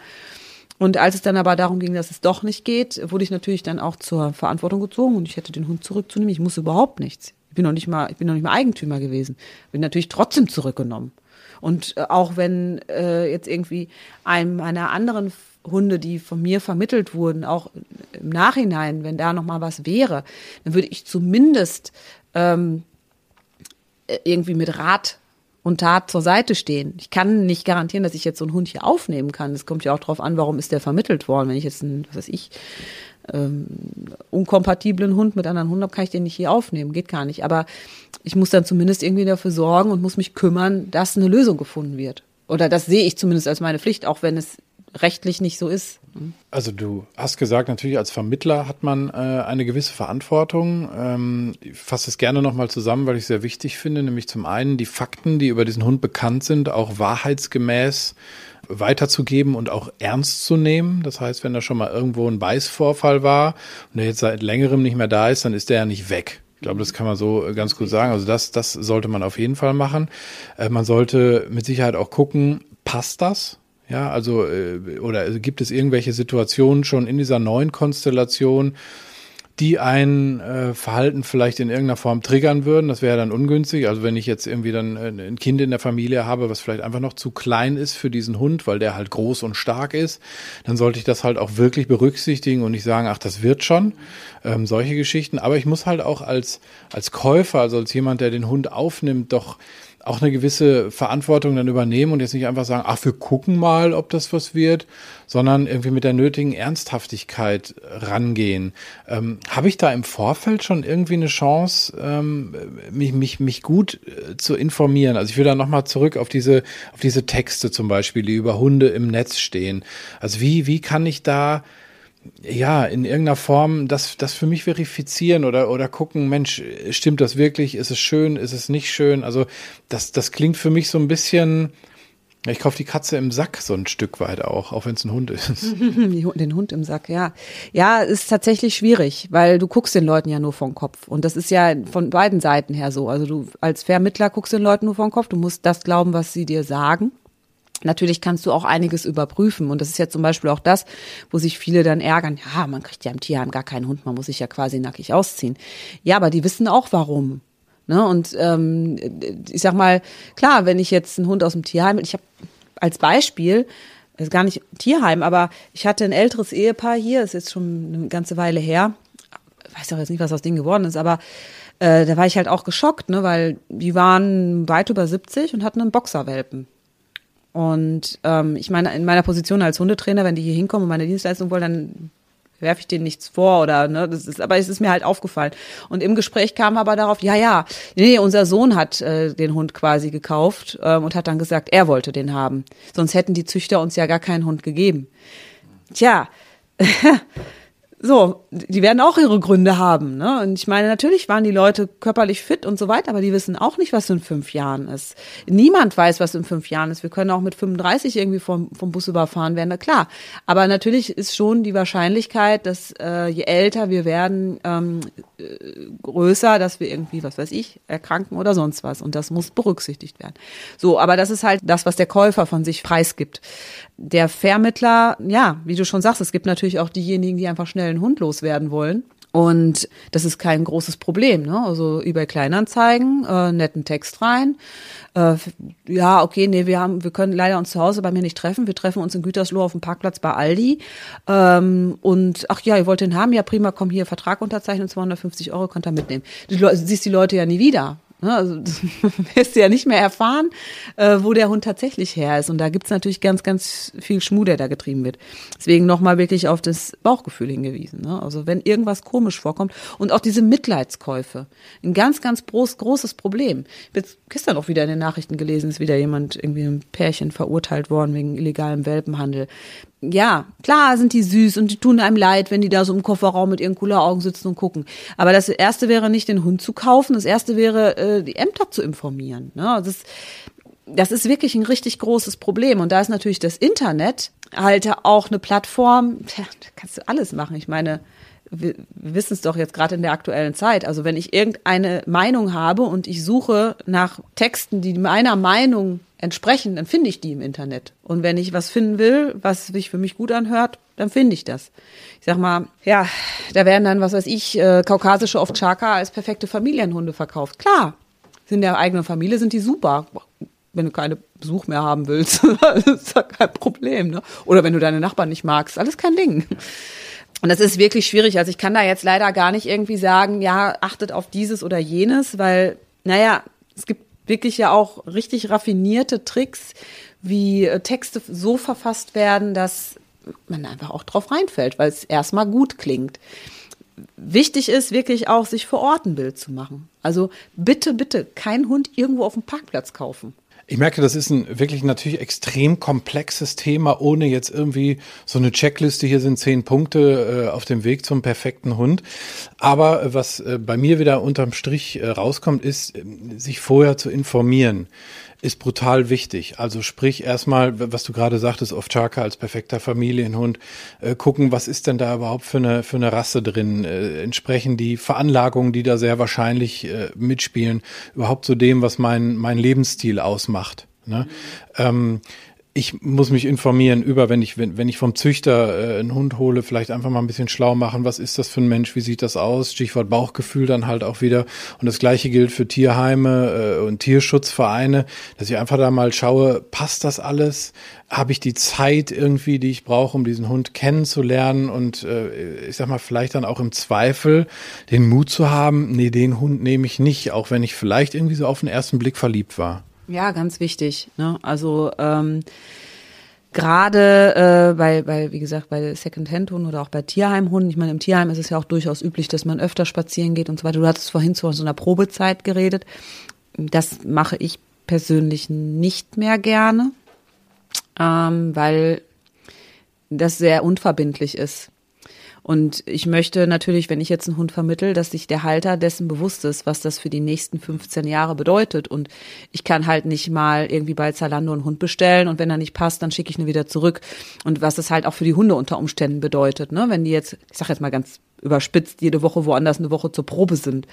[SPEAKER 2] Und als es dann aber darum ging, dass es doch nicht geht, wurde ich natürlich dann auch zur Verantwortung gezogen und ich hätte den Hund zurückzunehmen. Ich muss überhaupt nichts. Ich bin noch nicht mal, ich bin noch nicht mal Eigentümer gewesen. Bin natürlich trotzdem zurückgenommen. Und äh, auch wenn äh, jetzt irgendwie einem meiner anderen Hunde, die von mir vermittelt wurden, auch im Nachhinein, wenn da noch mal was wäre, dann würde ich zumindest ähm, irgendwie mit Rat und Tat zur Seite stehen. Ich kann nicht garantieren, dass ich jetzt so einen Hund hier aufnehmen kann. Es kommt ja auch darauf an, warum ist der vermittelt worden. Wenn ich jetzt einen, was weiß ich, ähm, unkompatiblen Hund mit anderen Hunden habe, kann ich den nicht hier aufnehmen. Geht gar nicht. Aber ich muss dann zumindest irgendwie dafür sorgen und muss mich kümmern, dass eine Lösung gefunden wird. Oder das sehe ich zumindest als meine Pflicht, auch wenn es rechtlich nicht so ist.
[SPEAKER 1] Also du hast gesagt, natürlich als Vermittler hat man äh, eine gewisse Verantwortung. Ähm, ich fasse es gerne nochmal zusammen, weil ich es sehr wichtig finde, nämlich zum einen die Fakten, die über diesen Hund bekannt sind, auch wahrheitsgemäß weiterzugeben und auch ernst zu nehmen. Das heißt, wenn da schon mal irgendwo ein Beißvorfall war und der jetzt seit längerem nicht mehr da ist, dann ist der ja nicht weg Ich glaube, das kann man so ganz gut sagen. Also das, das sollte man auf jeden Fall machen. Äh, man sollte mit Sicherheit auch gucken, passt das? Ja, also äh, oder gibt es irgendwelche Situationen schon in dieser neuen Konstellation, die ein äh, Verhalten vielleicht in irgendeiner Form triggern würden. Das wäre dann ungünstig. Also wenn ich jetzt irgendwie dann äh, ein Kind in der Familie habe, was vielleicht einfach noch zu klein ist für diesen Hund, weil der halt groß und stark ist, dann sollte ich das halt auch wirklich berücksichtigen und nicht sagen, ach, das wird schon. Ähm, solche Geschichten. Aber ich muss halt auch als, als Käufer, also als jemand, der den Hund aufnimmt, doch auch eine gewisse Verantwortung dann übernehmen und jetzt nicht einfach sagen, ach, wir gucken mal, ob das was wird, sondern irgendwie mit der nötigen Ernsthaftigkeit rangehen. Ähm, Habe ich da im Vorfeld schon irgendwie eine Chance, ähm, mich, mich, mich gut äh, zu informieren? Also ich will da nochmal zurück auf diese, auf diese Texte zum Beispiel, die über Hunde im Netz stehen. Also wie, wie kann ich da ja, in irgendeiner Form das, das für mich verifizieren oder, oder gucken, Mensch, stimmt das wirklich? Ist es schön? Ist es nicht schön? Also, das, das klingt für mich so ein bisschen, ich kaufe die Katze im Sack so ein Stück weit auch, auch wenn es ein Hund ist.
[SPEAKER 2] den Hund im Sack, ja. Ja, ist tatsächlich schwierig, weil du guckst den Leuten ja nur vom Kopf. Und das ist ja von beiden Seiten her so. Also du als Vermittler guckst den Leuten nur vom Kopf. Du musst das glauben, was sie dir sagen. Natürlich kannst du auch einiges überprüfen. Und das ist ja zum Beispiel auch das, wo sich viele dann ärgern. Ja, man kriegt ja im Tierheim gar keinen Hund, man muss sich ja quasi nackig ausziehen. Ja, aber die wissen auch warum. Ne? Und ähm, ich sag mal, klar, wenn ich jetzt einen Hund aus dem Tierheim, ich habe als Beispiel, ist gar nicht Tierheim, aber ich hatte ein älteres Ehepaar hier, ist jetzt schon eine ganze Weile her. Ich weiß auch jetzt nicht, was aus denen geworden ist, aber äh, da war ich halt auch geschockt, ne, weil die waren weit über 70 und hatten einen Boxerwelpen. Und ähm, ich meine, in meiner Position als Hundetrainer, wenn die hier hinkommen und meine Dienstleistung wollen, dann werfe ich denen nichts vor oder ne, das ist, aber es ist mir halt aufgefallen. Und im Gespräch kam aber darauf, ja, ja, nee, unser Sohn hat äh, den Hund quasi gekauft ähm, und hat dann gesagt, er wollte den haben. Sonst hätten die Züchter uns ja gar keinen Hund gegeben. Tja, So, die werden auch ihre Gründe haben. Ne? Und ich meine, natürlich waren die Leute körperlich fit und so weiter, aber die wissen auch nicht, was in fünf Jahren ist. Niemand weiß, was in fünf Jahren ist. Wir können auch mit 35 irgendwie vom, vom Bus überfahren werden, na klar. Aber natürlich ist schon die Wahrscheinlichkeit, dass äh, je älter wir werden, ähm, äh, größer, dass wir irgendwie, was weiß ich, erkranken oder sonst was. Und das muss berücksichtigt werden. So, aber das ist halt das, was der Käufer von sich preisgibt der Vermittler, ja, wie du schon sagst, es gibt natürlich auch diejenigen, die einfach schnell einen Hund loswerden wollen. Und das ist kein großes Problem. Ne? Also über Kleinanzeigen, äh, netten Text rein. Äh, ja, okay, nee, wir haben, wir können leider uns zu Hause bei mir nicht treffen. Wir treffen uns in Gütersloh auf dem Parkplatz bei Aldi. Ähm, und ach ja, ihr wollt den haben? Ja, prima, komm hier, Vertrag unterzeichnen, 250 Euro könnt ihr mitnehmen. Du siehst die Leute ja nie wieder. Ne, also wirst du ja nicht mehr erfahren, äh, wo der Hund tatsächlich her ist. Und da gibt's natürlich ganz, ganz viel Schmuh, der da getrieben wird. Deswegen nochmal wirklich auf das Bauchgefühl hingewiesen. Ne? Also wenn irgendwas komisch vorkommt und auch diese Mitleidskäufe, ein ganz, ganz groß, großes Problem. Ich habe gestern auch wieder in den Nachrichten gelesen, ist wieder jemand, irgendwie ein Pärchen verurteilt worden wegen illegalem Welpenhandel ja, klar sind die süß und die tun einem leid, wenn die da so im Kofferraum mit ihren Kulleraugen sitzen und gucken. Aber das erste wäre nicht den Hund zu kaufen, das erste wäre äh, die Ämter zu informieren. Ne? Das, das ist wirklich ein richtig großes Problem. Und da ist natürlich das Internet halt auch eine Plattform, da kannst du alles machen. Ich meine, wir wissen es doch jetzt gerade in der aktuellen Zeit. Also wenn ich irgendeine Meinung habe und ich suche nach Texten, die meiner Meinung entsprechen, dann finde ich die im Internet. Und wenn ich was finden will, was sich für mich gut anhört, dann finde ich das. Ich sag mal, ja, da werden dann, was weiß ich, äh, kaukasische Ovtschaka als perfekte Familienhunde verkauft. Klar, in der eigenen Familie sind die super. Wenn du keine Besuch mehr haben willst, ist ja kein Problem. Ne? Oder wenn du deine Nachbarn nicht magst, alles kein Ding. Und das ist wirklich schwierig. Also ich kann da jetzt leider gar nicht irgendwie sagen, ja, achtet auf dieses oder jenes, weil, naja, es gibt wirklich ja auch richtig raffinierte Tricks, wie äh, Texte so verfasst werden, dass man einfach auch drauf reinfällt, weil es erstmal gut klingt. Wichtig ist wirklich auch, sich vor Ort ein Bild zu machen. Also bitte, bitte keinen Hund irgendwo auf dem Parkplatz kaufen.
[SPEAKER 1] Ich merke, das ist ein wirklich natürlich extrem komplexes Thema, ohne jetzt irgendwie so eine Checkliste, hier sind zehn Punkte äh, auf dem Weg zum perfekten Hund. Aber äh, was äh, bei mir wieder unterm Strich äh, rauskommt, ist, äh, sich vorher zu informieren. Ist brutal wichtig. Also sprich erstmal, was du gerade sagtest, Ovchaka als perfekter Familienhund, äh, gucken, was ist denn da überhaupt für eine, für eine Rasse drin? Äh, entsprechen die Veranlagungen, die da sehr wahrscheinlich äh, mitspielen, überhaupt zu dem, was mein, mein Lebensstil ausmacht. Ne? Mhm. Ähm, ich muss mich informieren über, wenn ich, wenn, wenn ich vom Züchter äh, einen Hund hole, vielleicht einfach mal ein bisschen schlau machen, was ist das für ein Mensch, wie sieht das aus? Stichwort Bauchgefühl dann halt auch wieder. Und das gleiche gilt für Tierheime äh, und Tierschutzvereine, dass ich einfach da mal schaue, passt das alles? Habe ich die Zeit irgendwie, die ich brauche, um diesen Hund kennenzulernen und äh, ich sag mal, vielleicht dann auch im Zweifel den Mut zu haben, nee, den Hund nehme ich nicht, auch wenn ich vielleicht irgendwie so auf den ersten Blick verliebt war.
[SPEAKER 2] Ja, ganz wichtig. Ne? Also ähm, gerade äh, bei, bei, wie gesagt, bei Second-Hand-Hunden oder auch bei Tierheimhunden. Ich meine, im Tierheim ist es ja auch durchaus üblich, dass man öfter spazieren geht und so weiter. Du hattest vorhin zu so einer Probezeit geredet. Das mache ich persönlich nicht mehr gerne, ähm, weil das sehr unverbindlich ist. Und ich möchte natürlich, wenn ich jetzt einen Hund vermittel, dass sich der Halter dessen bewusst ist, was das für die nächsten 15 Jahre bedeutet. Und ich kann halt nicht mal irgendwie bei Zalando einen Hund bestellen und wenn er nicht passt, dann schicke ich ihn wieder zurück. Und was das halt auch für die Hunde unter Umständen bedeutet, ne? Wenn die jetzt, ich sag jetzt mal ganz überspitzt jede Woche woanders eine Woche zur Probe sind.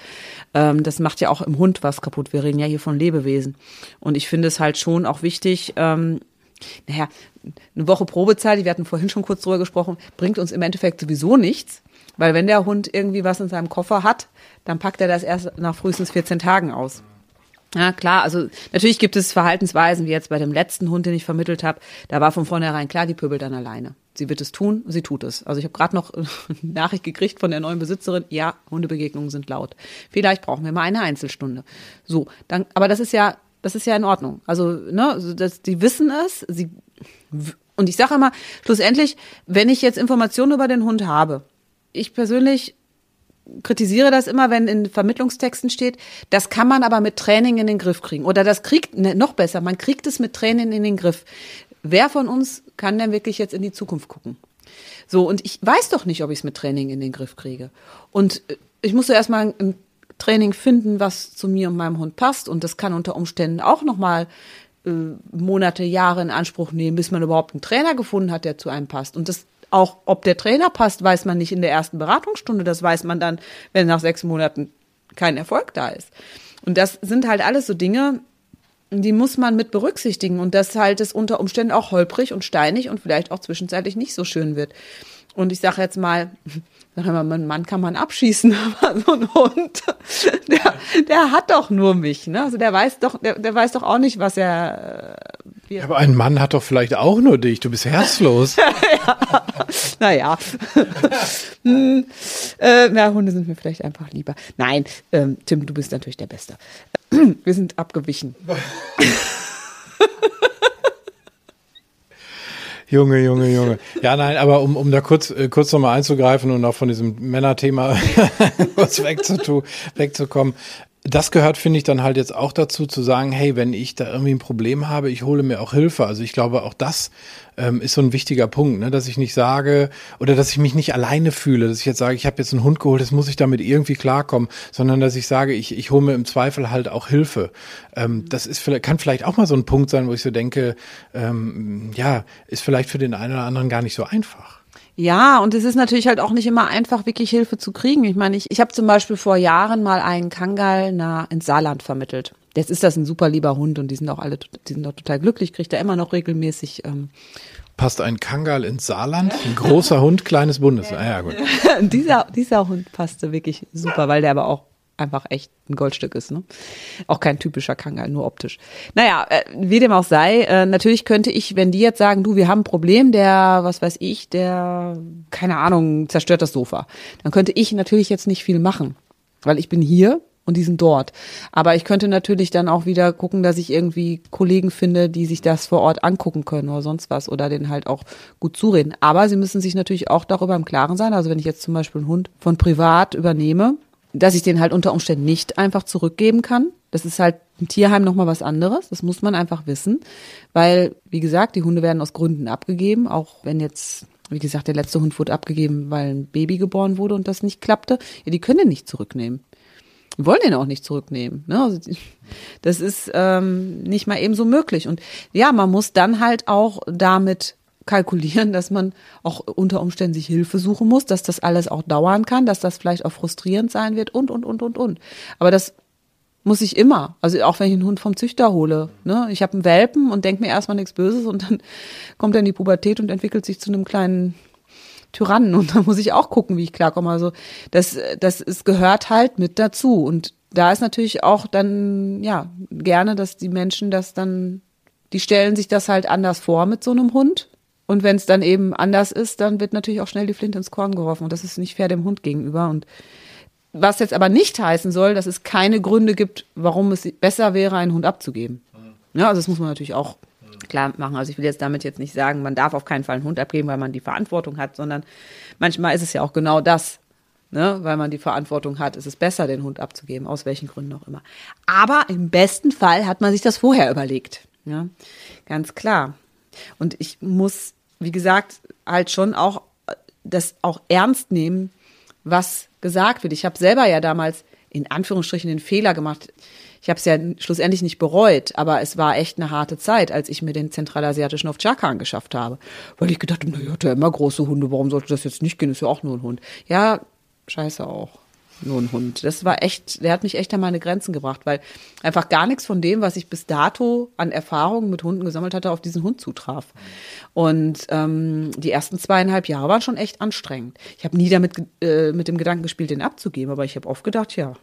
[SPEAKER 2] Ähm, das macht ja auch im Hund was kaputt. Wir reden ja hier von Lebewesen. Und ich finde es halt schon auch wichtig, ähm, naja, eine Woche Probezeit, wir hatten vorhin schon kurz drüber gesprochen, bringt uns im Endeffekt sowieso nichts, weil wenn der Hund irgendwie was in seinem Koffer hat, dann packt er das erst nach frühestens 14 Tagen aus. Ja, klar, also natürlich gibt es Verhaltensweisen, wie jetzt bei dem letzten Hund, den ich vermittelt habe, da war von vornherein klar, die pöbelt dann alleine. Sie wird es tun, sie tut es. Also ich habe gerade noch eine Nachricht gekriegt von der neuen Besitzerin, ja, Hundebegegnungen sind laut. Vielleicht brauchen wir mal eine Einzelstunde. So, dann, aber das ist ja das ist ja in Ordnung. Also, ne, also die wissen es, sie und ich sage immer, schlussendlich, wenn ich jetzt Informationen über den Hund habe, ich persönlich kritisiere das immer, wenn in Vermittlungstexten steht, das kann man aber mit Training in den Griff kriegen. Oder das kriegt, ne, noch besser, man kriegt es mit Training in den Griff. Wer von uns kann denn wirklich jetzt in die Zukunft gucken? So, und ich weiß doch nicht, ob ich es mit Training in den Griff kriege. Und äh, ich muss so erstmal ein Training finden, was zu mir und meinem Hund passt. Und das kann unter Umständen auch nochmal äh, Monate, Jahre in Anspruch nehmen, bis man überhaupt einen Trainer gefunden hat, der zu einem passt. Und das auch, ob der Trainer passt, weiß man nicht in der ersten Beratungsstunde. Das weiß man dann, wenn nach sechs Monaten kein Erfolg da ist. Und das sind halt alles so Dinge, die muss man mit berücksichtigen und dass halt es unter Umständen auch holprig und steinig und vielleicht auch zwischenzeitlich nicht so schön wird. Und ich sage jetzt mal, sag mal, mein Mann kann man abschießen, aber so ein Hund, der, der hat doch nur mich, ne? Also der weiß doch, der, der weiß doch auch nicht, was er.
[SPEAKER 1] Äh, aber ein Mann hat doch vielleicht auch nur dich. Du bist herzlos. ja.
[SPEAKER 2] Naja. hm, äh, na, Hunde sind mir vielleicht einfach lieber. Nein, ähm, Tim, du bist natürlich der Beste. Wir sind abgewichen.
[SPEAKER 1] Junge, Junge, Junge. Ja, nein, aber um, um da kurz, äh, kurz nochmal einzugreifen und auch von diesem Männerthema kurz wegzutu, wegzukommen. Das gehört, finde ich, dann halt jetzt auch dazu, zu sagen, hey, wenn ich da irgendwie ein Problem habe, ich hole mir auch Hilfe. Also ich glaube, auch das ähm, ist so ein wichtiger Punkt, ne? dass ich nicht sage oder dass ich mich nicht alleine fühle, dass ich jetzt sage, ich habe jetzt einen Hund geholt, jetzt muss ich damit irgendwie klarkommen, sondern dass ich sage, ich, ich hole mir im Zweifel halt auch Hilfe. Ähm, das ist vielleicht, kann vielleicht auch mal so ein Punkt sein, wo ich so denke, ähm, ja, ist vielleicht für den einen oder anderen gar nicht so einfach.
[SPEAKER 2] Ja, und es ist natürlich halt auch nicht immer einfach, wirklich Hilfe zu kriegen. Ich meine, ich, ich habe zum Beispiel vor Jahren mal einen Kangal na, ins Saarland vermittelt. Jetzt ist das ein super lieber Hund und die sind auch alle, die sind auch total glücklich, kriegt er immer noch regelmäßig. Ähm,
[SPEAKER 1] Passt ein Kangal ins Saarland? Ein großer Hund, kleines Bundes. Ah, ja, gut.
[SPEAKER 2] dieser, dieser Hund passte wirklich super, weil der aber auch einfach echt ein Goldstück ist. Ne? Auch kein typischer Kangal, nur optisch. Naja, äh, wie dem auch sei, äh, natürlich könnte ich, wenn die jetzt sagen, du, wir haben ein Problem, der, was weiß ich, der, keine Ahnung, zerstört das Sofa, dann könnte ich natürlich jetzt nicht viel machen, weil ich bin hier und die sind dort. Aber ich könnte natürlich dann auch wieder gucken, dass ich irgendwie Kollegen finde, die sich das vor Ort angucken können oder sonst was oder den halt auch gut zureden. Aber sie müssen sich natürlich auch darüber im Klaren sein. Also wenn ich jetzt zum Beispiel einen Hund von privat übernehme, dass ich den halt unter Umständen nicht einfach zurückgeben kann. Das ist halt im Tierheim nochmal was anderes. Das muss man einfach wissen. Weil, wie gesagt, die Hunde werden aus Gründen abgegeben, auch wenn jetzt wie gesagt, der letzte Hund wurde abgegeben, weil ein Baby geboren wurde und das nicht klappte. Ja, die können den nicht zurücknehmen. Wir wollen den auch nicht zurücknehmen. Ne? Also das ist ähm, nicht mal eben so möglich. Und ja, man muss dann halt auch damit kalkulieren, dass man auch unter Umständen sich Hilfe suchen muss, dass das alles auch dauern kann, dass das vielleicht auch frustrierend sein wird und, und, und, und, und. Aber das muss ich immer. Also auch wenn ich einen Hund vom Züchter hole. Ne? Ich habe einen Welpen und denke mir erstmal nichts Böses und dann kommt er in die Pubertät und entwickelt sich zu einem kleinen Tyrannen und da muss ich auch gucken, wie ich klarkomme. Also das, das ist, gehört halt mit dazu. Und da ist natürlich auch dann, ja, gerne, dass die Menschen das dann, die stellen sich das halt anders vor mit so einem Hund. Und wenn es dann eben anders ist, dann wird natürlich auch schnell die Flinte ins Korn geworfen. Und das ist nicht fair dem Hund gegenüber. Und was jetzt aber nicht heißen soll, dass es keine Gründe gibt, warum es besser wäre, einen Hund abzugeben. Ja, also das muss man natürlich auch klar machen. Also ich will jetzt damit jetzt nicht sagen, man darf auf keinen Fall einen Hund abgeben, weil man die Verantwortung hat, sondern manchmal ist es ja auch genau das. Ne, weil man die Verantwortung hat, ist es besser, den Hund abzugeben, aus welchen Gründen auch immer. Aber im besten Fall hat man sich das vorher überlegt. Ja, ganz klar. Und ich muss, wie gesagt, halt schon auch das auch ernst nehmen, was gesagt wird. Ich habe selber ja damals in Anführungsstrichen den Fehler gemacht ich habe es ja schlussendlich nicht bereut, aber es war echt eine harte Zeit, als ich mir den zentralasiatischen Ovtchaka angeschafft habe. Weil ich gedacht habe, naja, hat ja immer große Hunde, warum sollte das jetzt nicht gehen? Ist ja auch nur ein Hund. Ja, scheiße auch. Nur ein Hund. Das war echt, der hat mich echt an meine Grenzen gebracht, weil einfach gar nichts von dem, was ich bis dato an Erfahrungen mit Hunden gesammelt hatte, auf diesen Hund zutraf. Und ähm, die ersten zweieinhalb Jahre waren schon echt anstrengend. Ich habe nie damit äh, mit dem Gedanken gespielt, den abzugeben, aber ich habe oft gedacht, ja,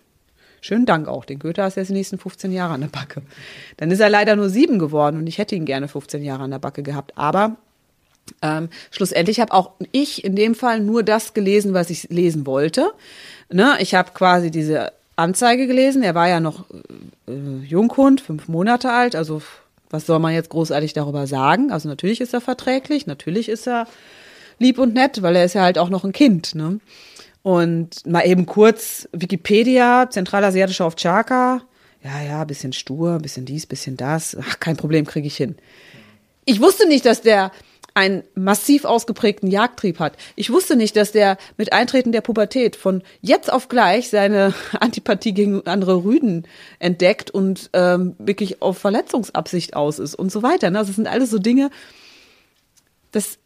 [SPEAKER 2] Schönen Dank auch. Den Goethe hast du jetzt die nächsten 15 Jahre an der Backe. Dann ist er leider nur sieben geworden und ich hätte ihn gerne 15 Jahre an der Backe gehabt. Aber ähm, schlussendlich habe auch ich in dem Fall nur das gelesen, was ich lesen wollte. Ne? Ich habe quasi diese Anzeige gelesen. Er war ja noch äh, Junghund, fünf Monate alt. Also was soll man jetzt großartig darüber sagen? Also natürlich ist er verträglich, natürlich ist er lieb und nett, weil er ist ja halt auch noch ein Kind. Ne? Und mal eben kurz Wikipedia, zentralasiatischer Ovtchaka. Ja, ja, bisschen stur, bisschen dies, bisschen das. Ach, kein Problem, kriege ich hin. Ich wusste nicht, dass der einen massiv ausgeprägten Jagdtrieb hat. Ich wusste nicht, dass der mit Eintreten der Pubertät von jetzt auf gleich seine Antipathie gegen andere Rüden entdeckt und ähm, wirklich auf Verletzungsabsicht aus ist und so weiter. Ne? Also das sind alles so Dinge, das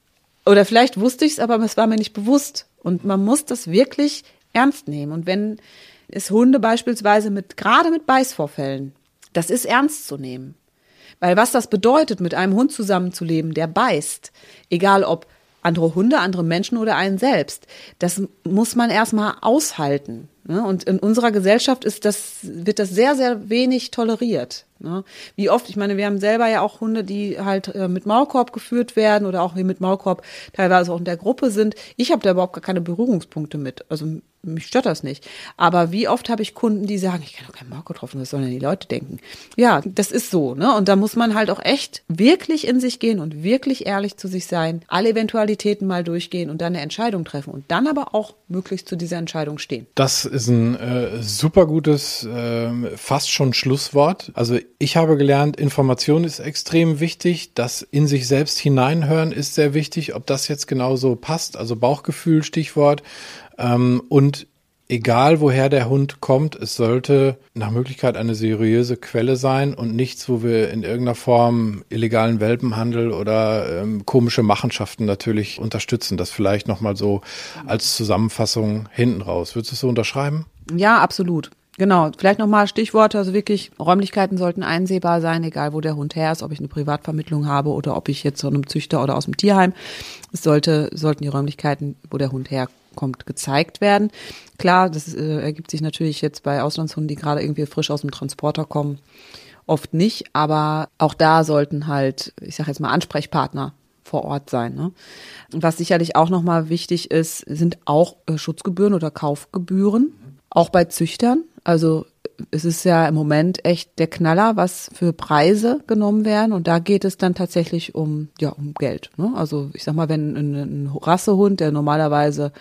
[SPEAKER 2] oder vielleicht wusste ich es, aber es war mir nicht bewusst. Und man muss das wirklich ernst nehmen. Und wenn es Hunde beispielsweise mit, gerade mit Beißvorfällen, das ist ernst zu nehmen. Weil was das bedeutet, mit einem Hund zusammenzuleben, der beißt, egal ob andere Hunde, andere Menschen oder einen selbst, das muss man erstmal aushalten. Ne? Und in unserer Gesellschaft ist das, wird das sehr, sehr wenig toleriert. Ne? Wie oft, ich meine, wir haben selber ja auch Hunde, die halt äh, mit Maulkorb geführt werden oder auch wie mit Maulkorb teilweise auch in der Gruppe sind. Ich habe da überhaupt gar keine Berührungspunkte mit. Also mich stört das nicht. Aber wie oft habe ich Kunden, die sagen, ich kann doch keinen Marco getroffen, was sollen denn die Leute denken? Ja, das ist so, ne? Und da muss man halt auch echt wirklich in sich gehen und wirklich ehrlich zu sich sein, alle Eventualitäten mal durchgehen und dann eine Entscheidung treffen und dann aber auch möglichst zu dieser Entscheidung stehen.
[SPEAKER 1] Das ist ein äh, super gutes, äh, fast schon Schlusswort. Also ich habe gelernt, Information ist extrem wichtig, das in sich selbst hineinhören ist sehr wichtig, ob das jetzt genauso passt, also Bauchgefühl, Stichwort. Ähm, und egal woher der Hund kommt, es sollte nach Möglichkeit eine seriöse Quelle sein und nichts, wo wir in irgendeiner Form illegalen Welpenhandel oder ähm, komische Machenschaften natürlich unterstützen. Das vielleicht nochmal so als Zusammenfassung hinten raus. Würdest du es so unterschreiben?
[SPEAKER 2] Ja, absolut. Genau, vielleicht nochmal Stichworte, also wirklich, Räumlichkeiten sollten einsehbar sein, egal wo der Hund her ist, ob ich eine Privatvermittlung habe oder ob ich jetzt von einem Züchter oder aus dem Tierheim. Es sollte, sollten die Räumlichkeiten, wo der Hund herkommt, kommt, gezeigt werden. Klar, das äh, ergibt sich natürlich jetzt bei Auslandshunden, die gerade irgendwie frisch aus dem Transporter kommen, oft nicht. Aber auch da sollten halt, ich sage jetzt mal, Ansprechpartner vor Ort sein. Ne? Was sicherlich auch nochmal wichtig ist, sind auch äh, Schutzgebühren oder Kaufgebühren, auch bei Züchtern. Also es ist ja im Moment echt der Knaller, was für Preise genommen werden. Und da geht es dann tatsächlich um, ja, um Geld. Ne? Also ich sag mal, wenn ein, Rassehund, der normalerweise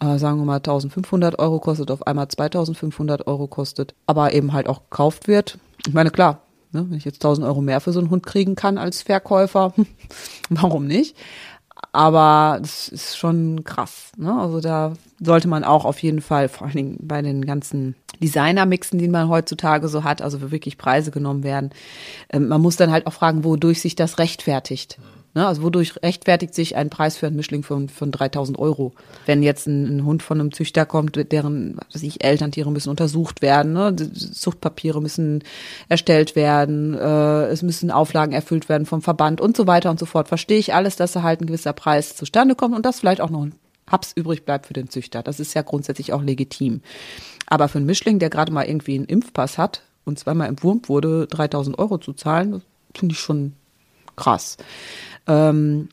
[SPEAKER 2] äh, sagen wir mal 1500 Euro kostet, auf einmal 2500 Euro kostet, aber eben halt auch gekauft wird. Ich meine, klar, ne, wenn ich jetzt 1000 Euro mehr für so einen Hund kriegen kann als Verkäufer, warum nicht? Aber das ist schon krass. Ne? Also da sollte man auch auf jeden Fall, vor allen Dingen bei den ganzen Designer-Mixen, die man heutzutage so hat, also wo wirklich Preise genommen werden, ähm, man muss dann halt auch fragen, wodurch sich das rechtfertigt. Ne? Also wodurch rechtfertigt sich ein Preis für einen Mischling von, von 3000 Euro? Wenn jetzt ein, ein, Hund von einem Züchter kommt, deren, was ich, Elterntiere müssen untersucht werden, ne? Zuchtpapiere müssen erstellt werden, äh, es müssen Auflagen erfüllt werden vom Verband und so weiter und so fort. Verstehe ich alles, dass da halt ein gewisser Preis zustande kommt und dass vielleicht auch noch ein Haps übrig bleibt für den Züchter. Das ist ja grundsätzlich auch legitim. Aber für einen Mischling, der gerade mal irgendwie einen Impfpass hat und zweimal entwurmt wurde, 3000 Euro zu zahlen, finde ich schon krass. Ähm,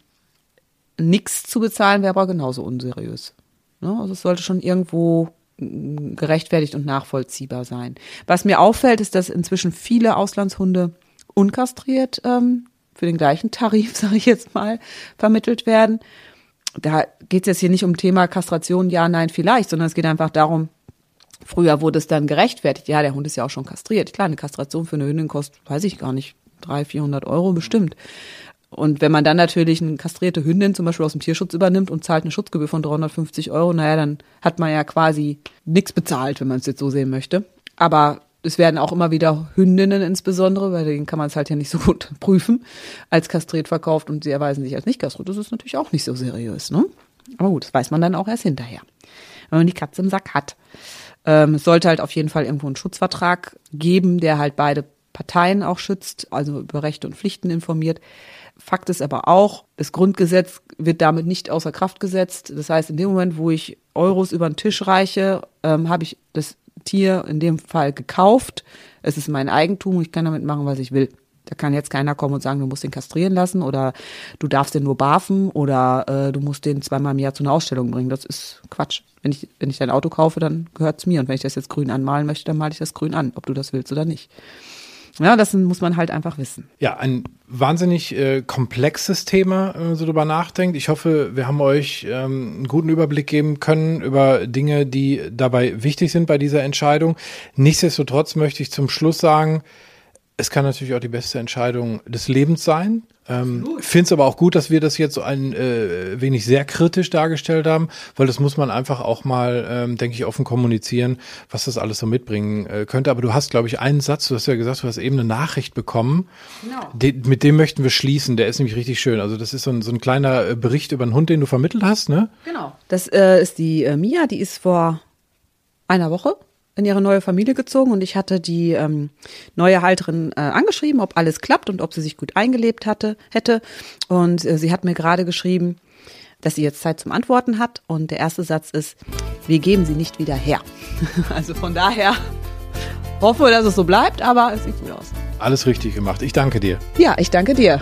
[SPEAKER 2] Nichts zu bezahlen wäre aber genauso unseriös. Ne? Also es sollte schon irgendwo mm, gerechtfertigt und nachvollziehbar sein. Was mir auffällt, ist, dass inzwischen viele Auslandshunde unkastriert ähm, für den gleichen Tarif, sage ich jetzt mal, vermittelt werden. Da geht es jetzt hier nicht um Thema Kastration, ja, nein, vielleicht, sondern es geht einfach darum, früher wurde es dann gerechtfertigt, ja, der Hund ist ja auch schon kastriert. Klar, eine Kastration für eine Hündin kostet, weiß ich gar nicht, 300, 400 Euro bestimmt. Und wenn man dann natürlich eine kastrierte Hündin zum Beispiel aus dem Tierschutz übernimmt und zahlt eine Schutzgebühr von 350 Euro, naja, dann hat man ja quasi nichts bezahlt, wenn man es jetzt so sehen möchte. Aber es werden auch immer wieder Hündinnen insbesondere, weil denen kann man es halt ja nicht so gut prüfen, als kastriert verkauft und sie erweisen sich als nicht kastriert. Das ist natürlich auch nicht so seriös, ne? Aber gut, das weiß man dann auch erst hinterher, wenn man die Katze im Sack hat. Ähm, es sollte halt auf jeden Fall irgendwo einen Schutzvertrag geben, der halt beide Parteien auch schützt, also über Rechte und Pflichten informiert. Fakt ist aber auch, das Grundgesetz wird damit nicht außer Kraft gesetzt. Das heißt, in dem Moment, wo ich Euros über den Tisch reiche, ähm, habe ich das Tier in dem Fall gekauft. Es ist mein Eigentum und ich kann damit machen, was ich will. Da kann jetzt keiner kommen und sagen, du musst den kastrieren lassen oder du darfst den nur barfen oder äh, du musst den zweimal im Jahr zu einer Ausstellung bringen. Das ist Quatsch. Wenn ich, wenn ich dein Auto kaufe, dann gehört es mir. Und wenn ich das jetzt grün anmalen möchte, dann male ich das grün an, ob du das willst oder nicht. Ja, das muss man halt einfach wissen.
[SPEAKER 1] Ja, ein wahnsinnig äh, komplexes Thema, wenn man so drüber nachdenkt. Ich hoffe, wir haben euch ähm, einen guten Überblick geben können über Dinge, die dabei wichtig sind bei dieser Entscheidung. Nichtsdestotrotz möchte ich zum Schluss sagen, es kann natürlich auch die beste Entscheidung des Lebens sein. Ähm, Finde es aber auch gut, dass wir das jetzt so ein äh, wenig sehr kritisch dargestellt haben, weil das muss man einfach auch mal, ähm, denke ich, offen kommunizieren, was das alles so mitbringen äh, könnte. Aber du hast, glaube ich, einen Satz, du hast ja gesagt, du hast eben eine Nachricht bekommen. Genau. De mit dem möchten wir schließen, der ist nämlich richtig schön. Also das ist so ein, so ein kleiner äh, Bericht über einen Hund, den du vermittelt hast, ne?
[SPEAKER 2] Genau. Das äh, ist die äh, Mia, die ist vor einer Woche in ihre neue Familie gezogen und ich hatte die ähm, neue Halterin äh, angeschrieben, ob alles klappt und ob sie sich gut eingelebt hatte, hätte. Und äh, sie hat mir gerade geschrieben, dass sie jetzt Zeit zum Antworten hat. Und der erste Satz ist, wir geben sie nicht wieder her. also von daher hoffe, dass es so bleibt, aber es sieht gut aus.
[SPEAKER 1] Alles richtig gemacht. Ich danke dir.
[SPEAKER 2] Ja, ich danke dir.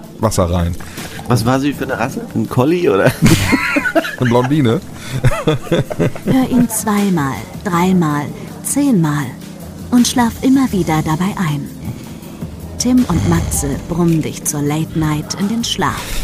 [SPEAKER 3] Wasser rein.
[SPEAKER 4] Was war sie für eine Rasse? Ein Collie oder?
[SPEAKER 3] Eine Blondine.
[SPEAKER 5] Hör ihn zweimal, dreimal, zehnmal und schlaf immer wieder dabei ein. Tim und Matze brummen dich zur Late Night in den Schlaf.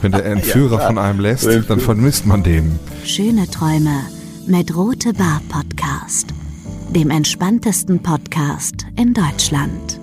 [SPEAKER 3] Wenn der Entführer ja, von einem lässt, dann vermisst man den.
[SPEAKER 5] Schöne Träume mit Rote Bar Podcast, dem entspanntesten Podcast in Deutschland.